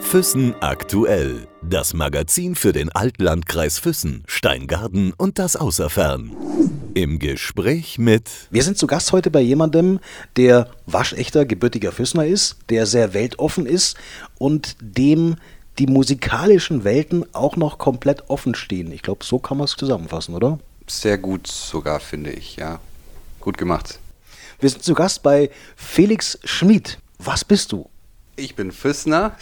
Füssen aktuell. Das Magazin für den Altlandkreis Füssen, Steingarten und das Außerfern. Im Gespräch mit. Wir sind zu Gast heute bei jemandem, der waschechter gebürtiger Füssener ist, der sehr weltoffen ist und dem die musikalischen Welten auch noch komplett offen stehen. Ich glaube, so kann man es zusammenfassen, oder? Sehr gut sogar, finde ich, ja. Gut gemacht. Wir sind zu Gast bei Felix Schmid. Was bist du? Ich bin Füssner.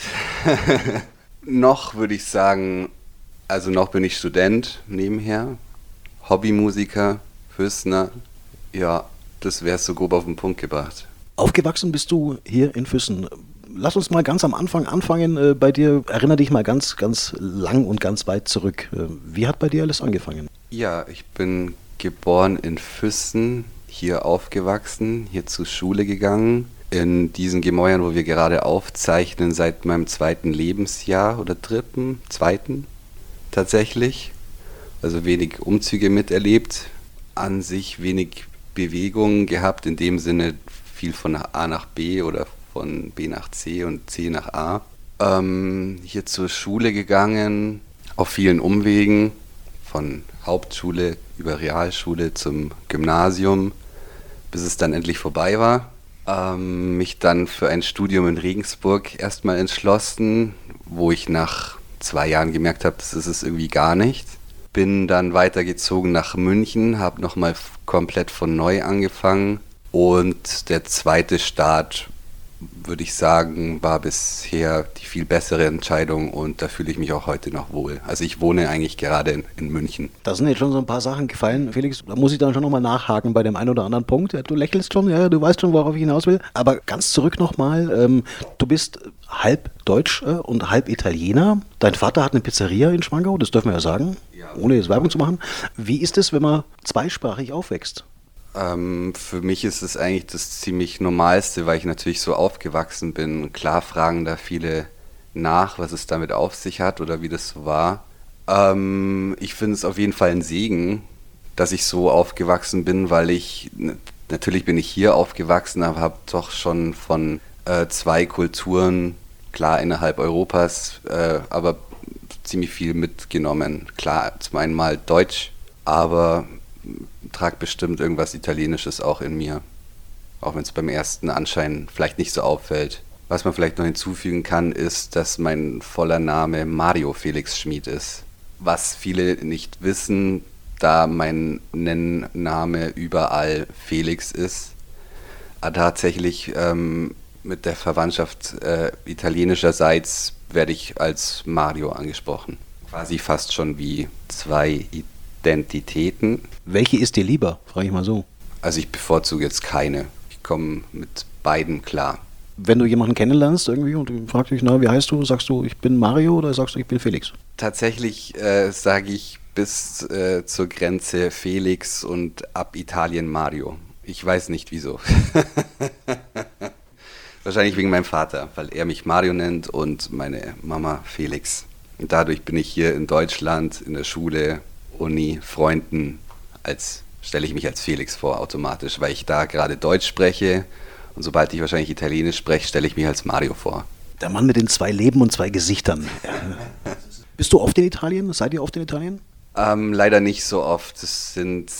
noch würde ich sagen, also noch bin ich Student nebenher, Hobbymusiker, Füssner. Ja, das wäre so grob auf den Punkt gebracht. Aufgewachsen bist du hier in Füssen. Lass uns mal ganz am Anfang anfangen äh, bei dir. Erinnere dich mal ganz, ganz lang und ganz weit zurück. Äh, wie hat bei dir alles angefangen? Ja, ich bin geboren in Füssen, hier aufgewachsen, hier zur Schule gegangen. In diesen Gemäuern, wo wir gerade aufzeichnen, seit meinem zweiten Lebensjahr oder dritten, zweiten tatsächlich. Also wenig Umzüge miterlebt, an sich wenig Bewegung gehabt, in dem Sinne viel von A nach B oder von B nach C und C nach A. Ähm, hier zur Schule gegangen, auf vielen Umwegen, von Hauptschule über Realschule zum Gymnasium, bis es dann endlich vorbei war. Ähm, mich dann für ein Studium in Regensburg erstmal entschlossen, wo ich nach zwei Jahren gemerkt habe, das ist es irgendwie gar nicht. Bin dann weitergezogen nach München, habe nochmal komplett von neu angefangen und der zweite Start würde ich sagen, war bisher die viel bessere Entscheidung und da fühle ich mich auch heute noch wohl. Also ich wohne eigentlich gerade in, in München. Da sind jetzt schon so ein paar Sachen gefallen. Felix, da muss ich dann schon nochmal nachhaken bei dem einen oder anderen Punkt. Du lächelst schon, ja, du weißt schon, worauf ich hinaus will. Aber ganz zurück nochmal, ähm, du bist halb Deutsch äh, und halb Italiener. Dein Vater hat eine Pizzeria in Schwangau, das dürfen wir ja sagen, ohne jetzt Werbung zu machen. Wie ist es, wenn man zweisprachig aufwächst? Ähm, für mich ist es eigentlich das ziemlich Normalste, weil ich natürlich so aufgewachsen bin. Klar fragen da viele nach, was es damit auf sich hat oder wie das so war. Ähm, ich finde es auf jeden Fall ein Segen, dass ich so aufgewachsen bin, weil ich, natürlich bin ich hier aufgewachsen, aber habe doch schon von äh, zwei Kulturen, klar innerhalb Europas, äh, aber ziemlich viel mitgenommen. Klar, zum einen mal Deutsch, aber trage bestimmt irgendwas Italienisches auch in mir. Auch wenn es beim ersten Anschein vielleicht nicht so auffällt. Was man vielleicht noch hinzufügen kann, ist, dass mein voller Name Mario Felix Schmid ist. Was viele nicht wissen, da mein Nennname überall Felix ist. Aber tatsächlich ähm, mit der Verwandtschaft äh, italienischerseits werde ich als Mario angesprochen. Quasi fast schon wie zwei Identitäten. Welche ist dir lieber, frage ich mal so. Also ich bevorzuge jetzt keine. Ich komme mit beiden klar. Wenn du jemanden kennenlernst irgendwie und fragst dich, na, wie heißt du? Sagst du, ich bin Mario oder sagst du, ich bin Felix? Tatsächlich äh, sage ich bis äh, zur Grenze Felix und ab Italien Mario. Ich weiß nicht wieso. Wahrscheinlich wegen meinem Vater, weil er mich Mario nennt und meine Mama Felix. Und dadurch bin ich hier in Deutschland in der Schule Uni, Freunden, als stelle ich mich als Felix vor automatisch, weil ich da gerade Deutsch spreche und sobald ich wahrscheinlich Italienisch spreche, stelle ich mich als Mario vor. Der Mann mit den zwei Leben und zwei Gesichtern. Bist du oft in Italien? Seid ihr oft in Italien? Ähm, leider nicht so oft. Es sind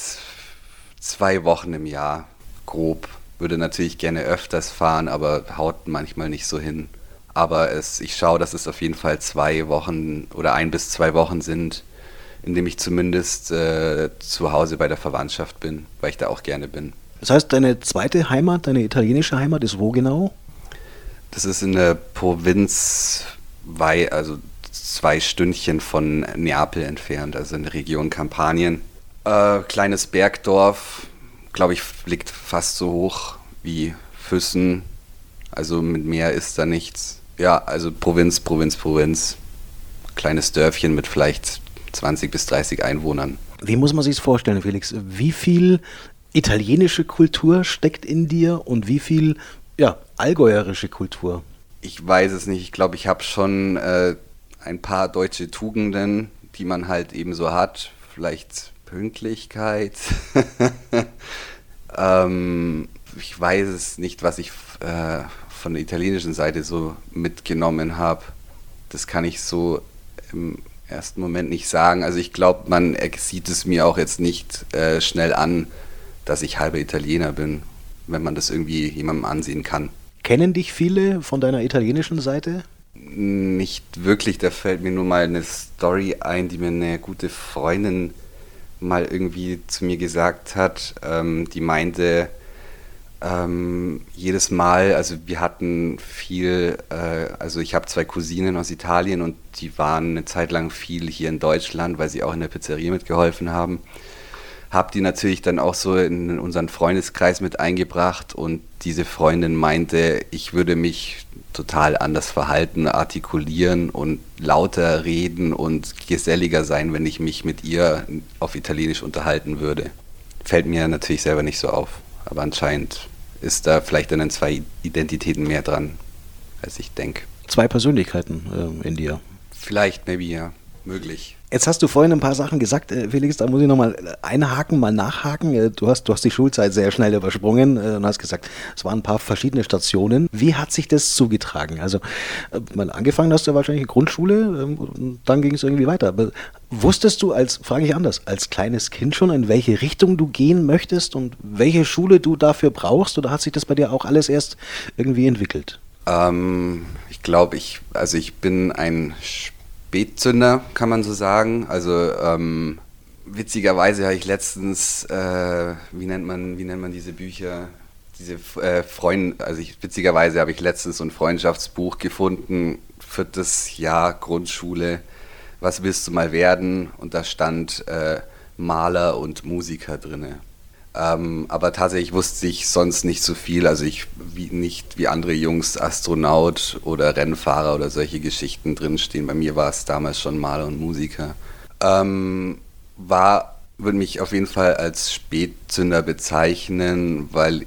zwei Wochen im Jahr, grob. Würde natürlich gerne öfters fahren, aber haut manchmal nicht so hin. Aber es, ich schaue, dass es auf jeden Fall zwei Wochen oder ein bis zwei Wochen sind in dem ich zumindest äh, zu Hause bei der Verwandtschaft bin, weil ich da auch gerne bin. Das heißt, deine zweite Heimat, deine italienische Heimat ist wo genau? Das ist in der Provinz, Wei, also zwei Stündchen von Neapel entfernt, also in der Region Kampanien. Äh, kleines Bergdorf, glaube ich, liegt fast so hoch wie Füssen. Also mit Meer ist da nichts. Ja, also Provinz, Provinz, Provinz. Kleines Dörfchen mit vielleicht 20 bis 30 Einwohnern. Wie muss man sich das vorstellen, Felix? Wie viel italienische Kultur steckt in dir und wie viel ja, allgäuerische Kultur? Ich weiß es nicht. Ich glaube, ich habe schon äh, ein paar deutsche Tugenden, die man halt eben so hat. Vielleicht Pünktlichkeit. ähm, ich weiß es nicht, was ich äh, von der italienischen Seite so mitgenommen habe, das kann ich so im ersten Moment nicht sagen. Also ich glaube, man sieht es mir auch jetzt nicht äh, schnell an, dass ich halber Italiener bin, wenn man das irgendwie jemandem ansehen kann. Kennen dich viele von deiner italienischen Seite? Nicht wirklich, da fällt mir nur mal eine Story ein, die mir eine gute Freundin mal irgendwie zu mir gesagt hat. Ähm, die meinte, ähm, jedes Mal, also wir hatten viel, äh, also ich habe zwei Cousinen aus Italien und die waren eine Zeit lang viel hier in Deutschland, weil sie auch in der Pizzeria mitgeholfen haben. Hab die natürlich dann auch so in unseren Freundeskreis mit eingebracht und diese Freundin meinte, ich würde mich total anders verhalten, artikulieren und lauter reden und geselliger sein, wenn ich mich mit ihr auf Italienisch unterhalten würde. Fällt mir natürlich selber nicht so auf, aber anscheinend ist da vielleicht dann in zwei Identitäten mehr dran, als ich denke. Zwei Persönlichkeiten äh, in dir. Vielleicht, maybe, ja, möglich. Jetzt hast du vorhin ein paar Sachen gesagt, äh, Felix, da muss ich nochmal einhaken, mal nachhaken. Äh, du hast, du hast die Schulzeit sehr schnell übersprungen äh, und hast gesagt, es waren ein paar verschiedene Stationen. Wie hat sich das zugetragen? Also, mal angefangen hast du wahrscheinlich Grundschule, ähm, dann ging es irgendwie weiter. Aber wusstest du als, frage ich anders, als kleines Kind schon, in welche Richtung du gehen möchtest und welche Schule du dafür brauchst? Oder hat sich das bei dir auch alles erst irgendwie entwickelt? Ähm, ich glaube, ich, also ich bin ein Spätzünder, kann man so sagen. Also ähm, witzigerweise habe ich letztens, äh, wie nennt man, wie nennt man diese Bücher? Diese äh, Freund, also ich, witzigerweise habe ich letztens ein Freundschaftsbuch gefunden, viertes Jahr Grundschule. Was willst du mal werden? Und da stand äh, Maler und Musiker drinne. Ähm, aber tatsächlich wusste ich sonst nicht so viel. Also ich wie, nicht wie andere Jungs Astronaut oder Rennfahrer oder solche Geschichten drinstehen. Bei mir war es damals schon Maler und Musiker. Ähm, war, würde mich auf jeden Fall als Spätzünder bezeichnen, weil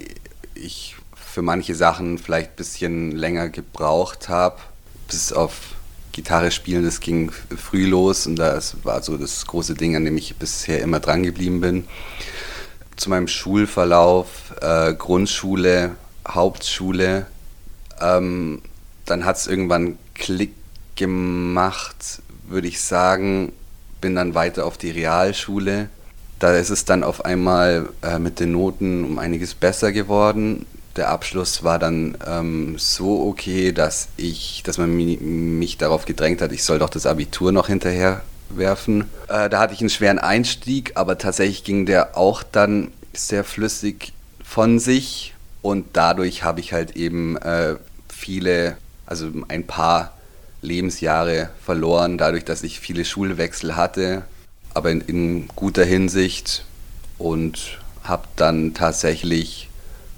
ich für manche Sachen vielleicht ein bisschen länger gebraucht habe, bis auf Gitarre spielen, das ging früh los und das war so das große Ding, an dem ich bisher immer dran geblieben bin zu meinem Schulverlauf, äh, Grundschule, Hauptschule. Ähm, dann hat es irgendwann Klick gemacht, würde ich sagen. Bin dann weiter auf die Realschule. Da ist es dann auf einmal äh, mit den Noten um einiges besser geworden. Der Abschluss war dann ähm, so okay, dass ich, dass man mich, mich darauf gedrängt hat, ich soll doch das Abitur noch hinterher werfen. Äh, da hatte ich einen schweren Einstieg, aber tatsächlich ging der auch dann sehr flüssig von sich und dadurch habe ich halt eben äh, viele, also ein paar Lebensjahre verloren, dadurch, dass ich viele Schulwechsel hatte, aber in, in guter Hinsicht und habe dann tatsächlich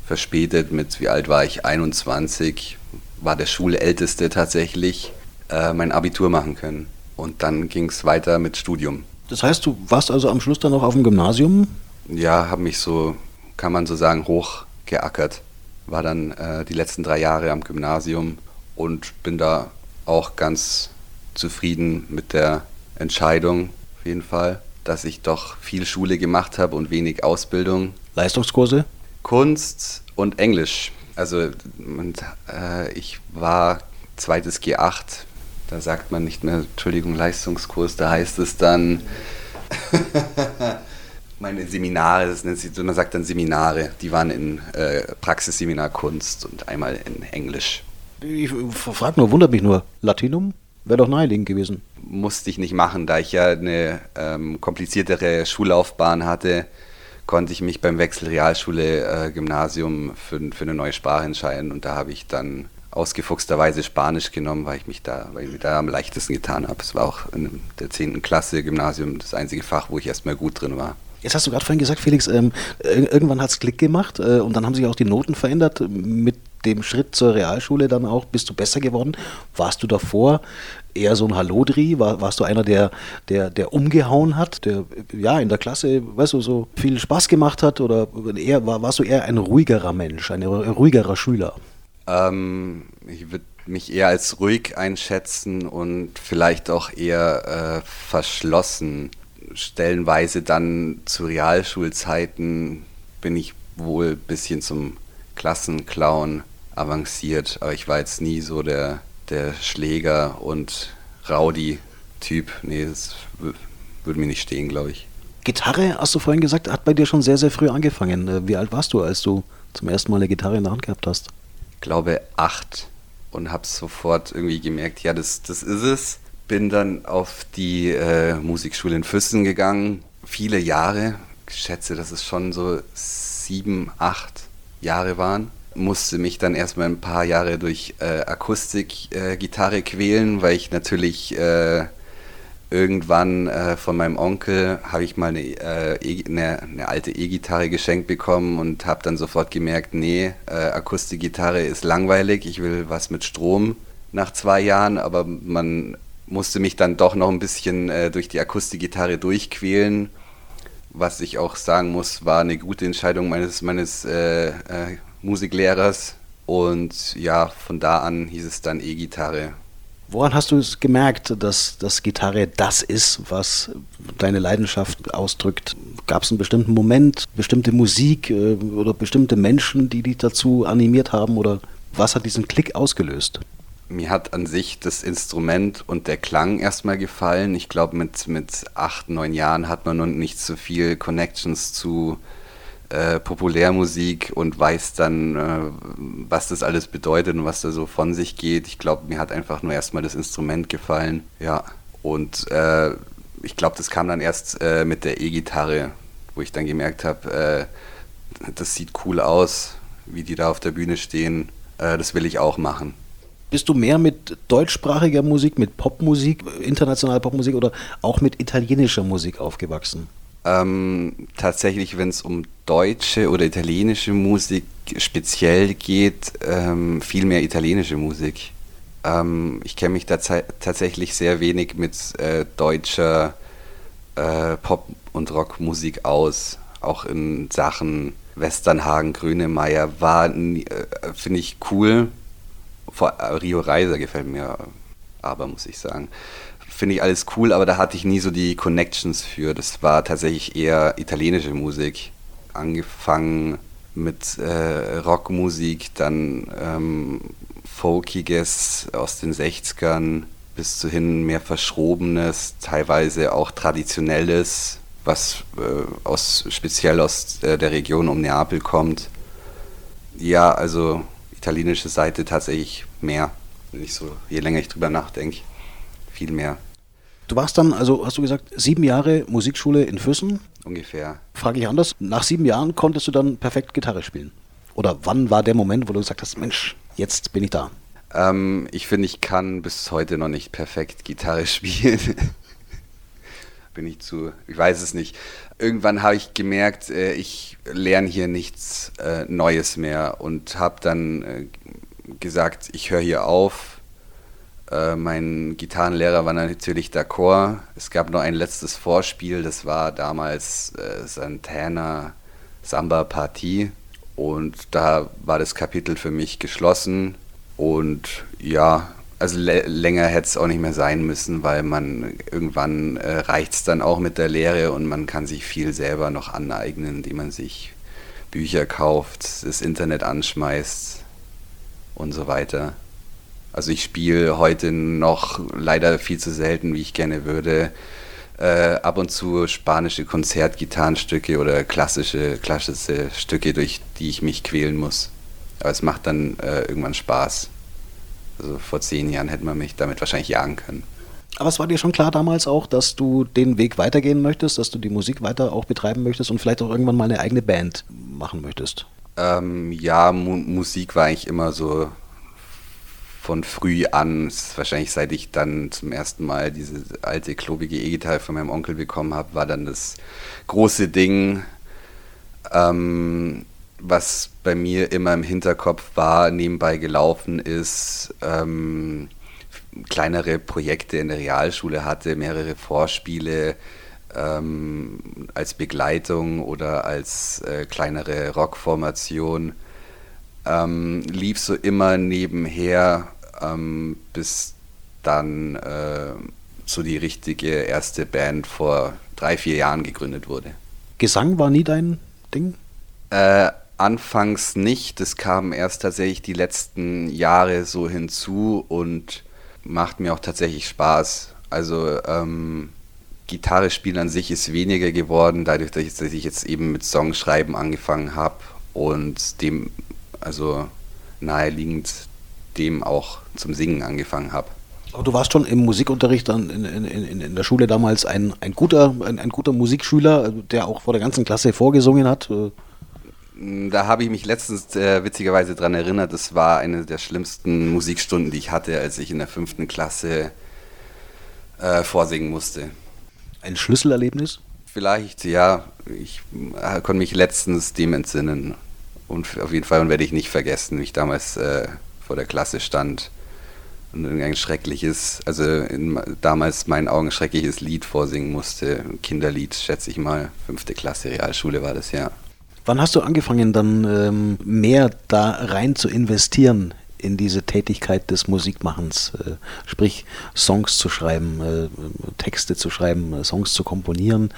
verspätet mit, wie alt war ich, 21, war der Schulälteste tatsächlich, äh, mein Abitur machen können. Und dann ging es weiter mit Studium. Das heißt, du warst also am Schluss dann noch auf dem Gymnasium? Ja, habe mich so, kann man so sagen, hochgeackert. War dann äh, die letzten drei Jahre am Gymnasium und bin da auch ganz zufrieden mit der Entscheidung, auf jeden Fall, dass ich doch viel Schule gemacht habe und wenig Ausbildung. Leistungskurse? Kunst und Englisch. Also und, äh, ich war zweites G8 da sagt man nicht mehr, Entschuldigung, Leistungskurs, da heißt es dann, meine Seminare, das nennt sich, man sagt dann Seminare, die waren in äh, Praxisseminar Kunst und einmal in Englisch. Ich frage nur, wundert mich nur, Latinum? Wäre doch naheliegend gewesen. Musste ich nicht machen, da ich ja eine ähm, kompliziertere Schullaufbahn hatte, konnte ich mich beim Wechsel Realschule, äh, Gymnasium für, für eine neue Sprache entscheiden und da habe ich dann ausgefuchsterweise Spanisch genommen, weil ich mich da, weil ich mich da am leichtesten getan habe. Es war auch in der 10. Klasse Gymnasium das einzige Fach, wo ich erstmal gut drin war. Jetzt hast du gerade vorhin gesagt, Felix, ähm, irgendwann hat es Klick gemacht äh, und dann haben sich auch die Noten verändert. Mit dem Schritt zur Realschule dann auch bist du besser geworden. Warst du davor eher so ein Hallodri? War, warst du einer, der, der, der umgehauen hat, der ja in der Klasse, weißt du, so viel Spaß gemacht hat? Oder eher, war, warst du eher ein ruhigerer Mensch, ein ruhigerer Schüler? Ähm, ich würde mich eher als ruhig einschätzen und vielleicht auch eher äh, verschlossen. Stellenweise dann zu Realschulzeiten bin ich wohl ein bisschen zum Klassenclown avanciert. Aber ich war jetzt nie so der, der Schläger und Rowdy-Typ. Nee, das würde mir nicht stehen, glaube ich. Gitarre, hast du vorhin gesagt, hat bei dir schon sehr, sehr früh angefangen. Äh, wie alt warst du, als du zum ersten Mal eine Gitarre in der Hand gehabt hast? Glaube acht und habe sofort irgendwie gemerkt, ja, das, das ist es. Bin dann auf die äh, Musikschule in Füssen gegangen, viele Jahre. Ich schätze, dass es schon so sieben, acht Jahre waren. Musste mich dann erstmal ein paar Jahre durch äh, Akustikgitarre äh, quälen, weil ich natürlich äh, irgendwann äh, von meinem Onkel habe ich mal eine, äh, e eine, eine, alte E-Gitarre geschenkt bekommen und habe dann sofort gemerkt, nee, äh, Akustikgitarre ist langweilig, ich will was mit Strom nach zwei Jahren, aber man musste mich dann doch noch ein bisschen äh, durch die Akustikgitarre durchquälen. Was ich auch sagen muss, war eine gute Entscheidung meines, meines äh, äh, Musiklehrers. Und ja, von da an hieß es dann E-Gitarre. Woran hast du es gemerkt, dass das Gitarre das ist, was deine Leidenschaft ausdrückt? Gab es einen bestimmten Moment, bestimmte Musik äh, oder bestimmte Menschen, die dich dazu animiert haben? Oder was hat diesen Klick ausgelöst? Mir hat an sich das Instrument und der Klang erstmal gefallen. Ich glaube, mit, mit acht, neun Jahren hat man noch nicht so viel Connections zu äh, Populärmusik und weiß dann, äh, was das alles bedeutet und was da so von sich geht. Ich glaube, mir hat einfach nur erstmal das Instrument gefallen. Ja, und äh, ich glaube, das kam dann erst äh, mit der E-Gitarre, wo ich dann gemerkt habe, äh, das sieht cool aus, wie die da auf der Bühne stehen. das will ich auch machen. Bist du mehr mit deutschsprachiger Musik, mit Popmusik, internationaler Popmusik oder auch mit italienischer Musik aufgewachsen? Ähm, tatsächlich, wenn es um deutsche oder italienische Musik speziell geht, ähm, viel mehr italienische Musik. Ähm, ich kenne mich tatsächlich sehr wenig mit äh, deutscher äh, Pop- und Rockmusik aus. Auch in Sachen Westernhagen, Grünemeyer war, äh, finde ich cool. Vor, Rio Reiser gefällt mir aber, muss ich sagen finde ich alles cool, aber da hatte ich nie so die Connections für. Das war tatsächlich eher italienische Musik. Angefangen mit äh, Rockmusik, dann ähm, Folkiges aus den 60ern bis hin mehr Verschrobenes, teilweise auch Traditionelles, was äh, aus, speziell aus äh, der Region um Neapel kommt. Ja, also italienische Seite tatsächlich mehr, wenn ich so, je länger ich drüber nachdenke, viel mehr. Du warst dann, also hast du gesagt, sieben Jahre Musikschule in Füssen? Ungefähr. Frage ich anders. Nach sieben Jahren konntest du dann perfekt Gitarre spielen? Oder wann war der Moment, wo du gesagt hast, Mensch, jetzt bin ich da? Ähm, ich finde, ich kann bis heute noch nicht perfekt Gitarre spielen. bin ich zu, ich weiß es nicht. Irgendwann habe ich gemerkt, äh, ich lerne hier nichts äh, Neues mehr und habe dann äh, gesagt, ich höre hier auf äh, mein Gitarrenlehrer war natürlich d'accord. Es gab noch ein letztes Vorspiel, das war damals äh, Santana Samba Partie. Und da war das Kapitel für mich geschlossen. Und ja, also länger hätte es auch nicht mehr sein müssen, weil man irgendwann äh, reicht es dann auch mit der Lehre und man kann sich viel selber noch aneignen, indem man sich Bücher kauft, das Internet anschmeißt und so weiter. Also ich spiele heute noch leider viel zu selten, wie ich gerne würde. Äh, ab und zu spanische Konzertgitarrenstücke oder klassische, klassische Stücke, durch die ich mich quälen muss. Aber es macht dann äh, irgendwann Spaß. Also vor zehn Jahren hätte man mich damit wahrscheinlich jagen können. Aber es war dir schon klar damals auch, dass du den Weg weitergehen möchtest, dass du die Musik weiter auch betreiben möchtest und vielleicht auch irgendwann mal eine eigene Band machen möchtest? Ähm, ja, Mu Musik war eigentlich immer so von früh an, wahrscheinlich seit ich dann zum ersten Mal diese alte klobige E-Gitarre von meinem Onkel bekommen habe, war dann das große Ding, ähm, was bei mir immer im Hinterkopf war, nebenbei gelaufen ist, ähm, kleinere Projekte in der Realschule hatte, mehrere Vorspiele ähm, als Begleitung oder als äh, kleinere Rockformation. Ähm, lief so immer nebenher ähm, bis dann äh, so die richtige erste Band vor drei, vier Jahren gegründet wurde. Gesang war nie dein Ding? Äh, Anfangs nicht, das kam erst tatsächlich die letzten Jahre so hinzu und macht mir auch tatsächlich Spaß. Also ähm, Gitarre spielen an sich ist weniger geworden, dadurch, dass ich jetzt eben mit Songschreiben angefangen habe und dem, also naheliegend dem auch zum Singen angefangen habe. Aber du warst schon im Musikunterricht dann in, in, in, in der Schule damals ein, ein, guter, ein, ein, guter Musikschüler, der auch vor der ganzen Klasse vorgesungen hat. Äh. Da habe ich mich letztens äh, witzigerweise daran erinnert, das war eine der schlimmsten Musikstunden, die ich hatte, als ich in der fünften Klasse äh, vorsingen musste. Ein Schlüsselerlebnis? Vielleicht, ja. Ich äh, konnte mich letztens dem entsinnen. Und auf jeden Fall werde ich nicht vergessen, wie ich damals äh, vor der Klasse stand und ein schreckliches, also in, damals meinen Augen schreckliches Lied vorsingen musste. Ein Kinderlied, schätze ich mal. Fünfte Klasse Realschule war das ja. Wann hast du angefangen, dann ähm, mehr da rein zu investieren in diese Tätigkeit des Musikmachens, äh, sprich Songs zu schreiben, äh, Texte zu schreiben, äh, Songs zu komponieren.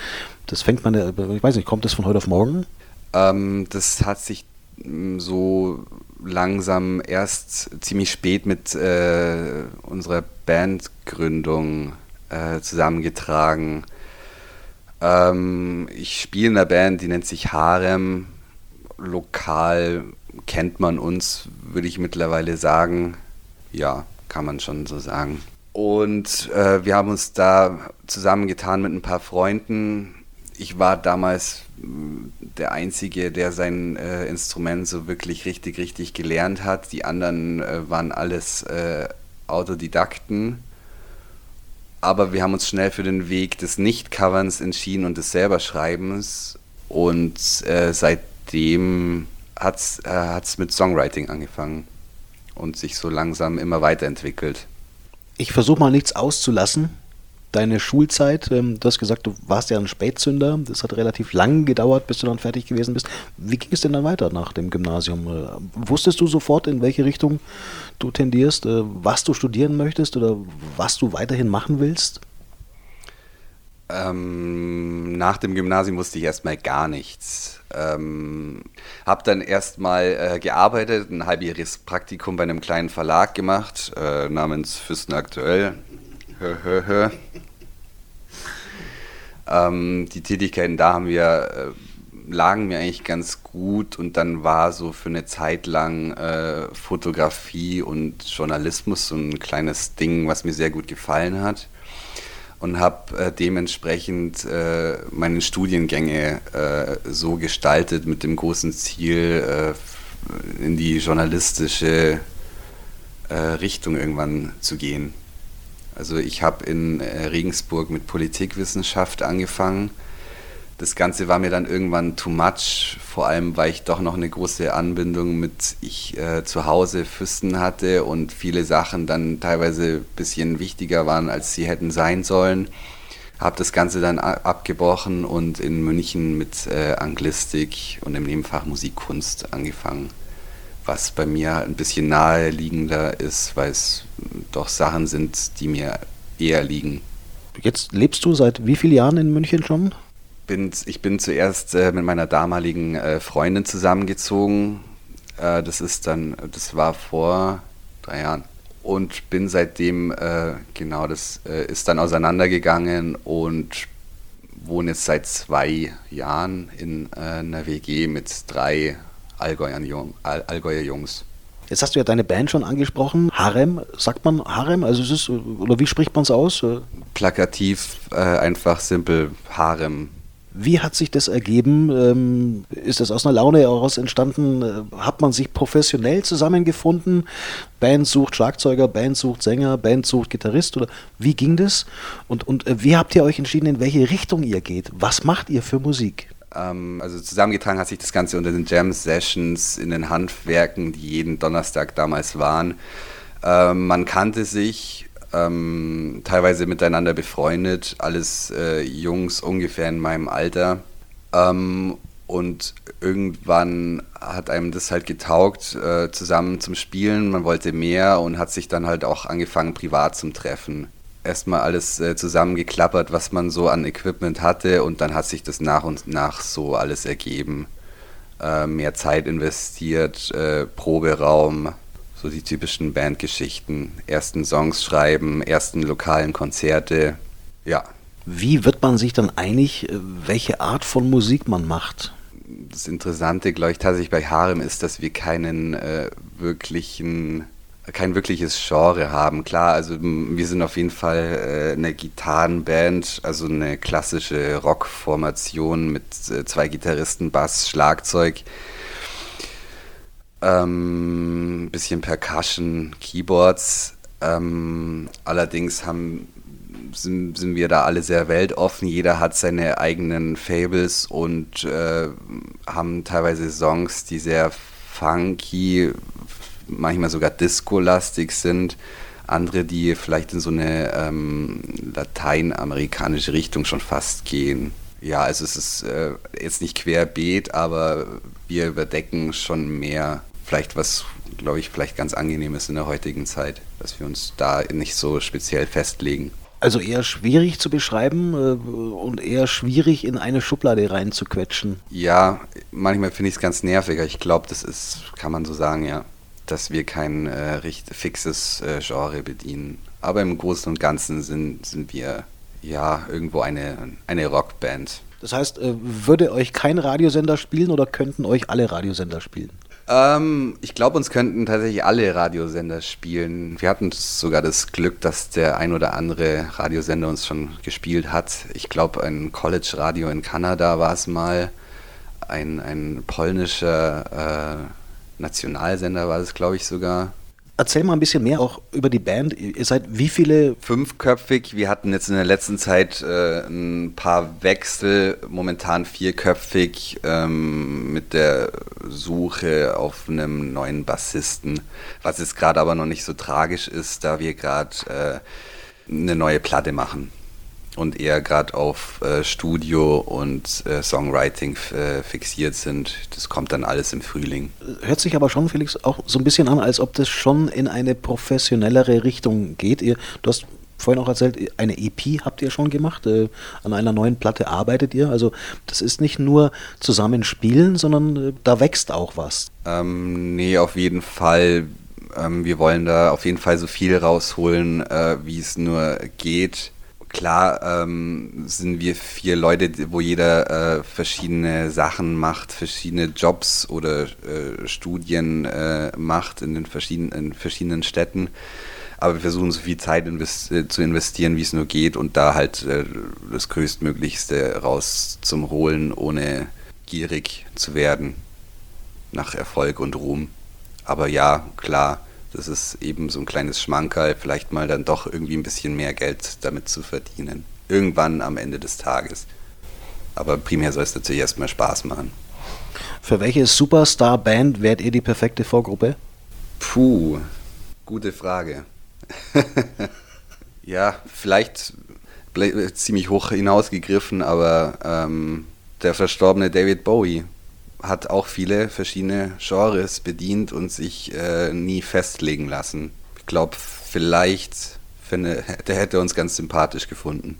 Das fängt man, ich weiß nicht, kommt das von heute auf morgen? Ähm, das hat sich mm, so langsam erst ziemlich spät mit äh, unserer Bandgründung äh, zusammengetragen. Ähm, ich spiele in einer Band, die nennt sich Harem. Lokal kennt man uns, würde ich mittlerweile sagen. Ja, kann man schon so sagen. Und äh, wir haben uns da zusammengetan mit ein paar Freunden. Ich war damals der Einzige, der sein äh, Instrument so wirklich richtig, richtig gelernt hat. Die anderen äh, waren alles äh, Autodidakten. Aber wir haben uns schnell für den Weg des Nicht-Coverns entschieden und des Selberschreibens. Und äh, seitdem hat es äh, mit Songwriting angefangen und sich so langsam immer weiterentwickelt. Ich versuche mal nichts auszulassen. Deine Schulzeit, ähm, du hast gesagt, du warst ja ein Spätzünder. Das hat relativ lang gedauert, bis du dann fertig gewesen bist. Wie ging es denn dann weiter nach dem Gymnasium? Äh, wusstest du sofort, in welche Richtung du tendierst, äh, was du studieren möchtest oder was du weiterhin machen willst? Ähm, nach dem Gymnasium wusste ich erstmal gar nichts. Ähm, habe dann erstmal äh, gearbeitet, ein halbjähriges Praktikum bei einem kleinen Verlag gemacht, äh, namens Füssen Aktuell. Ähm, die Tätigkeiten da haben wir, äh, lagen mir eigentlich ganz gut und dann war so für eine Zeit lang äh, Fotografie und Journalismus so ein kleines Ding, was mir sehr gut gefallen hat und habe äh, dementsprechend äh, meine Studiengänge äh, so gestaltet mit dem großen Ziel, äh, in die journalistische äh, Richtung irgendwann zu gehen. Also ich habe in äh, Regensburg mit Politikwissenschaft angefangen. Das Ganze war mir dann irgendwann too much, vor allem weil ich doch noch eine große Anbindung mit ich äh, zu Hause Füssen hatte und viele Sachen dann teilweise ein bisschen wichtiger waren, als sie hätten sein sollen. Habe das Ganze dann abgebrochen und in München mit äh, Anglistik und im Nebenfach Musikkunst angefangen, was bei mir ein bisschen naheliegender ist, weil es doch Sachen sind, die mir eher liegen. Jetzt lebst du seit wie vielen Jahren in München schon? bin, ich bin zuerst äh, mit meiner damaligen äh, Freundin zusammengezogen. Äh, das ist dann, das war vor drei Jahren. Und bin seitdem, äh, genau, das äh, ist dann auseinandergegangen und wohne jetzt seit zwei Jahren in äh, einer WG mit drei Allgäuern Jung, Allgäuer Jungs. Jetzt hast du ja deine Band schon angesprochen. Harem, sagt man Harem? Also es ist, oder wie spricht man es aus? Plakativ, einfach simpel Harem. Wie hat sich das ergeben? Ähm, ist das aus einer Laune heraus entstanden? Äh, hat man sich professionell zusammengefunden? Band sucht Schlagzeuger, Band sucht Sänger, Band sucht Gitarrist oder wie ging das? Und, und äh, wie habt ihr euch entschieden, in welche Richtung ihr geht? Was macht ihr für Musik? Ähm, also zusammengetragen hat sich das Ganze unter den Jam Sessions in den Handwerken, die jeden Donnerstag damals waren. Ähm, man kannte sich, ähm, teilweise miteinander befreundet, alles äh, Jungs ungefähr in meinem Alter. Ähm, und irgendwann hat einem das halt getaugt, äh, zusammen zum Spielen. Man wollte mehr und hat sich dann halt auch angefangen, privat zum Treffen. Erstmal alles äh, zusammengeklappert, was man so an Equipment hatte, und dann hat sich das nach und nach so alles ergeben. äh, mehr Zeit investiert, äh, Proberaum, so die typischen Bandgeschichten. Ersten Songs schreiben, ersten lokalen Konzerte, ja. Wie wird man sich dann einig, äh, welche Art von Musik man macht? Das Interessante, glaube ich, tatsächlich bei Harem ist, dass wir keinen äh, wirklichen kein wirkliches Genre haben. Klar, also wir sind auf jeden Fall äh, eine Gitarrenband, also eine klassische Rockformation mit äh, zwei Gitarristen, Bass, Schlagzeug, ähm, bisschen Percussion, Keyboards. Ähm, allerdings haben, sind, sind wir da alle sehr weltoffen. Jeder hat seine eigenen Fables und äh, haben teilweise Songs, die sehr funky, manchmal sogar disco-lastig sind. Andere, die vielleicht in so eine ähm, lateinamerikanische Richtung schon fast gehen. Ja, also es ist äh, jetzt nicht querbeet, aber wir überdecken schon mehr. Vielleicht was, glaube ich, vielleicht ganz angenehm ist in der heutigen Zeit, dass wir uns da nicht so speziell festlegen. Also eher schwierig zu beschreiben äh, und eher schwierig in eine Schublade reinzuquetschen. Ja, manchmal finde ich es ganz nervig. Ich glaube, das ist, kann man so sagen, ja dass wir kein äh, recht fixes äh, Genre bedienen. Aber im Großen und Ganzen sind, sind wir ja irgendwo eine, eine Rockband. Das heißt, äh, würde euch kein Radiosender spielen oder könnten euch alle Radiosender spielen? Ähm, ich glaube, uns könnten tatsächlich alle Radiosender spielen. Wir hatten sogar das Glück, dass der ein oder andere Radiosender uns schon gespielt hat. Ich glaube, ein College-Radio in Kanada war es mal, ein, ein polnischer äh, Nationalsender war das, glaube ich, sogar. Erzähl mal ein bisschen mehr auch über die Band. Ihr seid wie viele? Fünfköpfig. Wir hatten jetzt in der letzten Zeit äh, ein paar Wechsel, momentan vierköpfig, ähm, mit der Suche auf einem neuen Bassisten. Was jetzt gerade aber noch nicht so tragisch ist, da wir gerade äh, eine neue Platte machen und eher gerade auf äh, Studio und äh, Songwriting äh, fixiert sind. Das kommt dann alles im Frühling. Hört sich aber schon, Felix, auch so ein bisschen an, als ob das schon in eine professionellere Richtung geht. Ihr, du hast vorhin auch erzählt, eine EP habt ihr schon gemacht, äh, an einer neuen Platte arbeitet ihr. Also das ist nicht nur zusammenspielen, sondern äh, da wächst auch was. Ähm, nee, auf jeden Fall. Ähm, wir wollen da auf jeden Fall so viel rausholen, äh, wie es nur geht klar ähm, sind wir vier Leute, wo jeder äh, verschiedene Sachen macht, verschiedene Jobs oder äh, Studien äh, macht in den verschiedenen, in verschiedenen Städten. Aber wir versuchen so viel Zeit invest äh, zu investieren, wie es nur geht und da halt äh, das Größtmöglichste raus zum Holen, ohne gierig zu werden nach Erfolg und Ruhm. Aber ja, klar, das ist eben so ein kleines Schmankerl, vielleicht mal dann doch irgendwie ein bisschen mehr Geld damit zu verdienen. Irgendwann am Ende des Tages. Aber primär soll es natürlich erstmal Spaß machen. Für welche Superstar-Band wärt ihr die perfekte Vorgruppe? Puh, gute Frage. ja, vielleicht ziemlich hoch hinausgegriffen, aber ähm, der verstorbene David Bowie hat auch viele verschiedene Genres bedient und sich äh, nie festlegen lassen. Ich glaube, vielleicht finde, der hätte uns ganz sympathisch gefunden.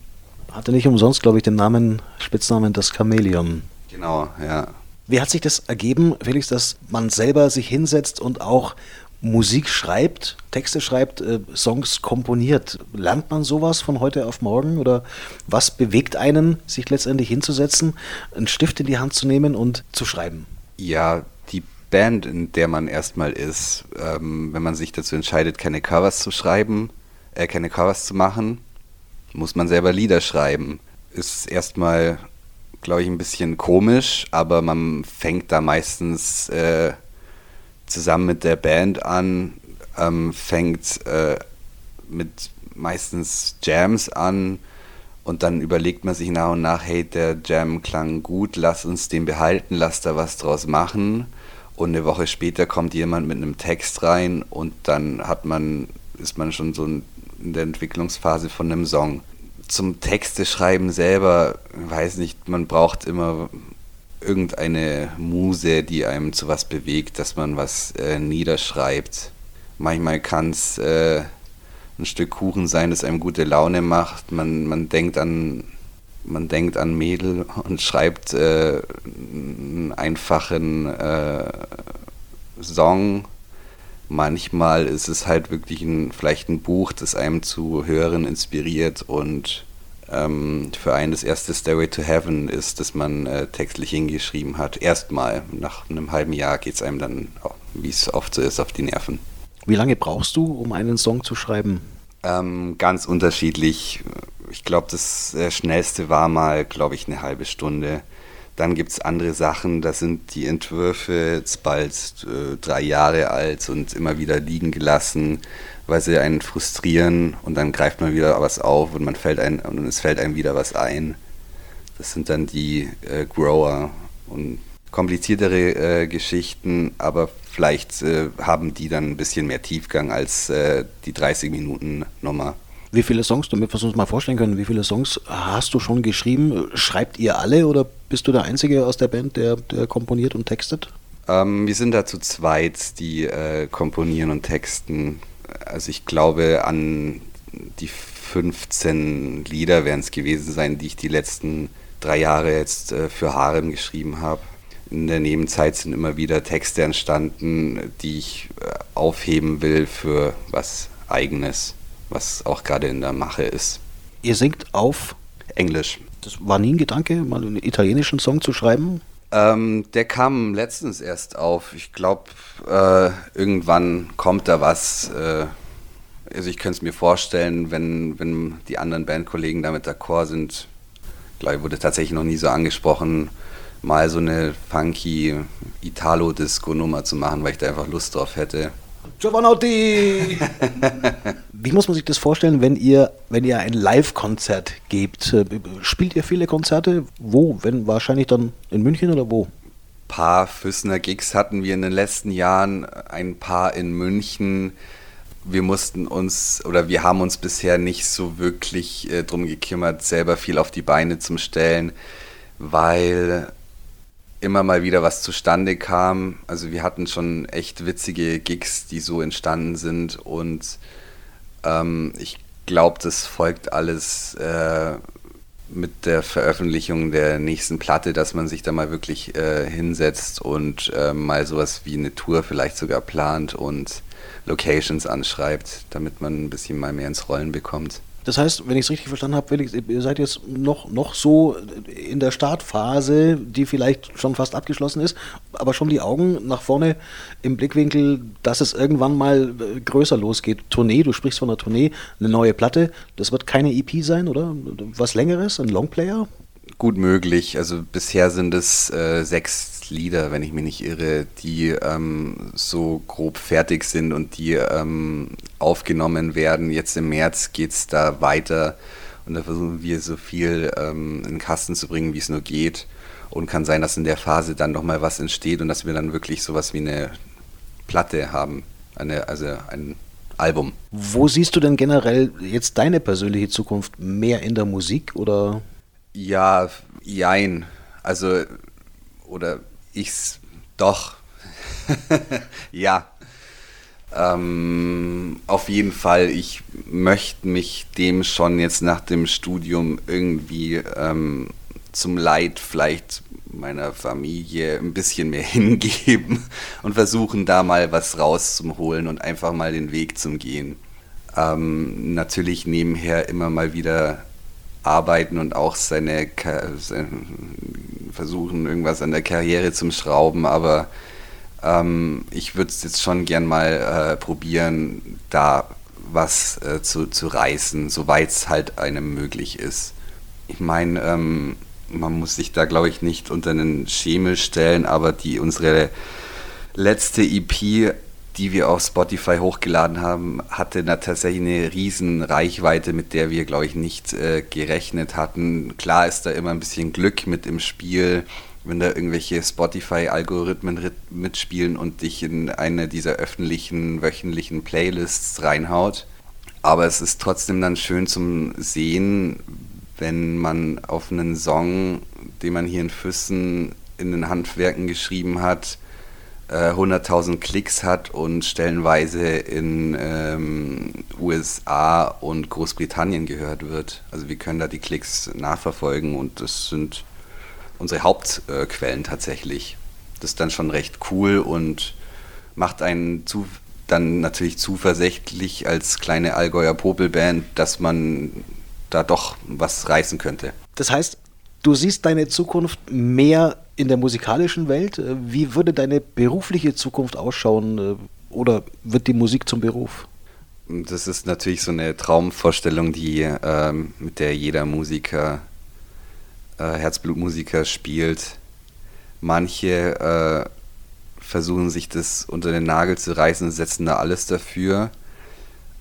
Hatte nicht umsonst, glaube ich, den Namen, Spitznamen das Chamäleon. Genau, ja. Wie hat sich das ergeben, Felix, dass man selber sich hinsetzt und auch Musik schreibt, Texte schreibt, äh, Songs komponiert. Lernt man sowas von heute auf morgen oder was bewegt einen, sich letztendlich hinzusetzen, einen Stift in die Hand zu nehmen und zu schreiben? Ja, die Band, in der man erstmal ist, ähm, wenn man sich dazu entscheidet, keine Covers zu schreiben, äh, keine Covers zu machen, muss man selber Lieder schreiben. Ist erstmal, glaube ich, ein bisschen komisch, aber man fängt da meistens äh, zusammen mit der Band an, ähm, fängt äh, mit meistens Jams an und dann überlegt man sich nach und nach, hey, der Jam klang gut, lass uns den behalten, lass da was draus machen. Und eine Woche später kommt jemand mit einem Text rein und dann hat man, ist man schon so in der Entwicklungsphase von einem Song. Zum Texte schreiben selber, weiß nicht, man braucht immer irgendeine Muse, die einem zu was bewegt, dass man was äh, niederschreibt. Manchmal kann es äh, ein Stück Kuchen sein, das einem gute Laune macht. Man, man denkt an man denkt an Mädel und schreibt äh, einen einfachen äh, Song. Manchmal ist es halt wirklich ein, vielleicht ein Buch, das einem zu hören inspiriert und ähm, für einen das erste Stairway to Heaven ist, das man äh, textlich hingeschrieben hat. Erstmal, nach einem halben Jahr geht es einem dann, wie es oft so ist, auf die Nerven. Wie lange brauchst du, um einen Song zu schreiben? Ähm, ganz unterschiedlich. Ich glaube, das äh, schnellste war mal, glaube ich, eine halbe Stunde. Dann gibt es andere Sachen, da sind die Entwürfe jetzt bald äh, drei Jahre alt und immer wieder liegen gelassen weil sie einen frustrieren und dann greift man wieder was auf und man fällt ein und es fällt einem wieder was ein. Das sind dann die äh, Grower und kompliziertere äh, Geschichten, aber vielleicht äh, haben die dann ein bisschen mehr Tiefgang als äh, die 30 Minuten Nummer. Wie viele Songs, damit wir uns mal vorstellen können, wie viele Songs hast du schon geschrieben? Schreibt ihr alle oder bist du der Einzige aus der Band, der, der komponiert und textet? Ähm, wir sind da zu zweit, die äh, komponieren und texten also ich glaube an die 15 Lieder werden es gewesen sein, die ich die letzten drei Jahre jetzt äh, für Harem geschrieben habe. In der Nebenzeit sind immer wieder Texte entstanden, die ich äh, aufheben will für was eigenes, was auch gerade in der Mache ist. Ihr singt auf Englisch. Das war nie ein Gedanke, mal einen italienischen Song zu schreiben? Ähm, der kam letztens erst auf. Ich glaube, äh, irgendwann kommt da was. Äh, also ich könnte es mir vorstellen, wenn, wenn die anderen Bandkollegen damit d'accord sind. Ich glaube, wurde tatsächlich noch nie so angesprochen, mal so eine funky Italo-Disco-Nummer zu machen, weil ich da einfach Lust drauf hätte. Giovanotti! Wie muss man sich das vorstellen, wenn ihr, wenn ihr ein Live-Konzert gebt? Spielt ihr viele Konzerte? Wo? Wenn wahrscheinlich dann in München oder wo? Ein paar Füssner Gigs hatten wir in den letzten Jahren, ein paar in München. Wir mussten uns oder wir haben uns bisher nicht so wirklich äh, drum gekümmert, selber viel auf die Beine zu stellen, weil immer mal wieder was zustande kam. Also wir hatten schon echt witzige Gigs, die so entstanden sind und ähm, ich glaube, das folgt alles äh, mit der Veröffentlichung der nächsten Platte, dass man sich da mal wirklich äh, hinsetzt und äh, mal sowas wie eine Tour vielleicht sogar plant und Locations anschreibt, damit man ein bisschen mal mehr ins Rollen bekommt. Das heißt, wenn ich es richtig verstanden habe, ihr seid jetzt noch, noch so in der Startphase, die vielleicht schon fast abgeschlossen ist, aber schon die Augen nach vorne im Blickwinkel, dass es irgendwann mal äh, größer losgeht. Tournee, du sprichst von einer Tournee, eine neue Platte, das wird keine EP sein, oder? Was längeres, ein Longplayer? Gut möglich. Also bisher sind es äh, sechs Lieder, wenn ich mich nicht irre, die ähm, so grob fertig sind und die ähm, aufgenommen werden. Jetzt im März geht es da weiter und da versuchen wir so viel ähm, in den Kasten zu bringen, wie es nur geht. Und kann sein, dass in der Phase dann nochmal was entsteht und dass wir dann wirklich sowas wie eine Platte haben. Eine, also ein Album. Wo siehst du denn generell jetzt deine persönliche Zukunft? Mehr in der Musik oder? Ja, jein. Also, oder ich's doch. ja. Ähm, auf jeden Fall, ich möchte mich dem schon jetzt nach dem Studium irgendwie ähm, zum Leid vielleicht meiner Familie ein bisschen mehr hingeben und versuchen da mal was rauszuholen und einfach mal den Weg zum Gehen. Ähm, natürlich nebenher immer mal wieder arbeiten und auch seine, versuchen, irgendwas an der Karriere zum Schrauben, aber ähm, ich würde es jetzt schon gern mal äh, probieren, da was äh, zu, zu reißen, soweit es halt einem möglich ist. Ich meine, ähm, man muss sich da, glaube ich, nicht unter einen Schemel stellen, aber die unsere letzte EP die wir auf Spotify hochgeladen haben, hatte tatsächlich eine riesen Reichweite, mit der wir, glaube ich, nicht äh, gerechnet hatten. Klar ist da immer ein bisschen Glück mit im Spiel, wenn da irgendwelche Spotify-Algorithmen mitspielen und dich in eine dieser öffentlichen, wöchentlichen Playlists reinhaut. Aber es ist trotzdem dann schön zum Sehen, wenn man auf einen Song, den man hier in Füssen in den Handwerken geschrieben hat, 100.000 äh, Klicks hat und stellenweise in ähm, USA und Großbritannien gehört wird. Also wir können da die Klicks nachverfolgen und das sind unsere Hauptquellen tatsächlich. Das ist dann schon recht cool und macht einen zu, dann natürlich zuversichtlich als kleine Allgäuer Popelband, dass man da doch was reißen könnte. Das heißt, du siehst deine Zukunft mehr in der musikalischen Welt. Wie würde deine berufliche Zukunft ausschauen oder wird die Musik zum Beruf? Das ist natürlich so eine Traumvorstellung, die ähm, mit der jeder Musiker, äh, Herzblutmusiker spielt. Manche äh, versuchen sich das unter den Nagel zu reißen und setzen da alles dafür.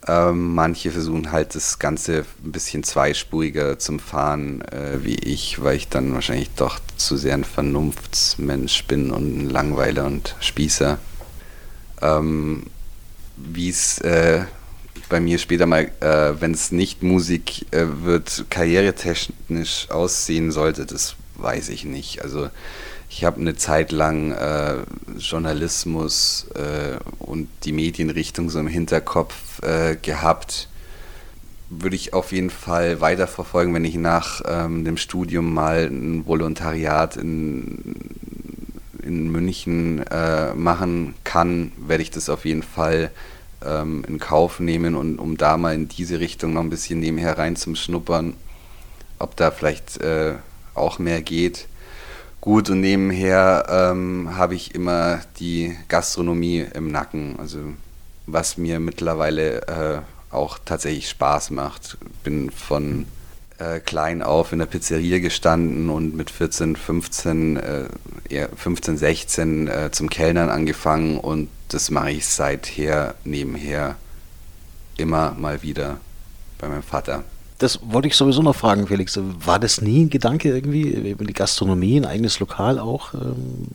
Ähm, manche versuchen halt das Ganze ein bisschen zweispuriger zum Fahren äh, wie ich, weil ich dann wahrscheinlich doch zu sehr ein Vernunftsmensch bin und ein Langweiler und Spießer. Ähm, wie es äh, bei mir später mal, äh, wenn es nicht Musik äh, wird, karrieretechnisch aussehen sollte, das weiß ich nicht. Also ich habe eine Zeit lang äh, Journalismus äh, und die Medienrichtung so im Hinterkopf äh, gehabt. Würde ich auf jeden Fall weiterverfolgen, wenn ich nach ähm, dem Studium mal ein Volontariat in, in München äh, machen kann, werde ich das auf jeden Fall ähm, in Kauf nehmen und um da mal in diese Richtung noch ein bisschen nebenher rein zum Schnuppern, ob da vielleicht äh, auch mehr geht gut und nebenher ähm, habe ich immer die Gastronomie im Nacken, also was mir mittlerweile äh, auch tatsächlich Spaß macht. Bin von äh, klein auf in der Pizzeria gestanden und mit 14, 15, äh, eher 15, 16 äh, zum Kellnern angefangen und das mache ich seither nebenher immer mal wieder bei meinem Vater. Das wollte ich sowieso noch fragen, Felix. War das nie ein Gedanke irgendwie, in die Gastronomie, ein eigenes Lokal auch ähm,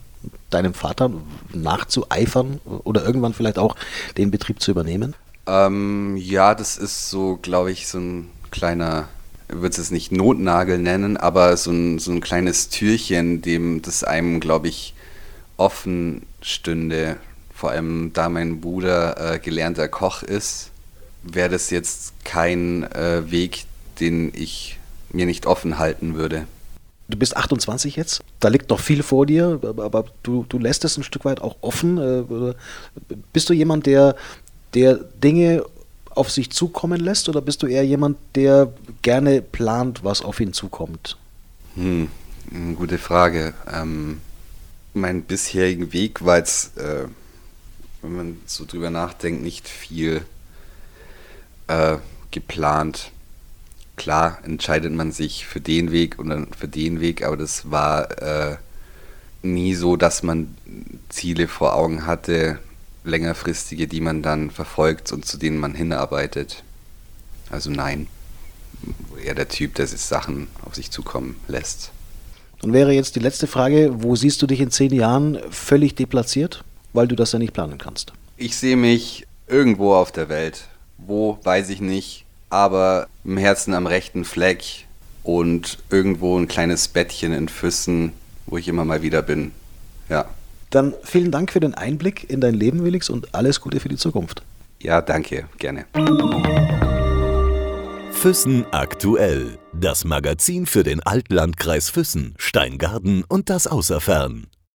deinem Vater nachzueifern oder irgendwann vielleicht auch den Betrieb zu übernehmen? Ähm, ja, das ist so, glaube ich, so ein kleiner, würde es nicht Notnagel nennen, aber so ein, so ein kleines Türchen, dem das einem, glaube ich, offen stünde. Vor allem da mein Bruder äh, gelernter Koch ist, wäre das jetzt kein äh, Weg, den ich mir nicht offen halten würde. Du bist 28 jetzt, da liegt noch viel vor dir, aber du, du lässt es ein Stück weit auch offen. Äh, bist du jemand, der, der Dinge auf sich zukommen lässt oder bist du eher jemand, der gerne plant, was auf ihn zukommt? Hm, gute Frage. Ähm, mein bisherigen Weg war jetzt, äh, wenn man so drüber nachdenkt, nicht viel äh, geplant klar entscheidet man sich für den Weg und dann für den Weg, aber das war äh, nie so, dass man Ziele vor Augen hatte, längerfristige, die man dann verfolgt und zu denen man hinarbeitet. Also nein, eher der Typ, der sich Sachen auf sich zukommen lässt. Dann wäre jetzt die letzte Frage, wo siehst du dich in zehn Jahren völlig deplatziert, weil du das ja nicht planen kannst? Ich sehe mich irgendwo auf der Welt. Wo, weiß ich nicht aber im Herzen am rechten Fleck und irgendwo ein kleines Bettchen in Füssen, wo ich immer mal wieder bin. Ja. Dann vielen Dank für den Einblick in dein Leben, Felix, und alles Gute für die Zukunft. Ja, danke, gerne. Füssen aktuell. Das Magazin für den Altlandkreis Füssen, Steingarten und das Außerfern.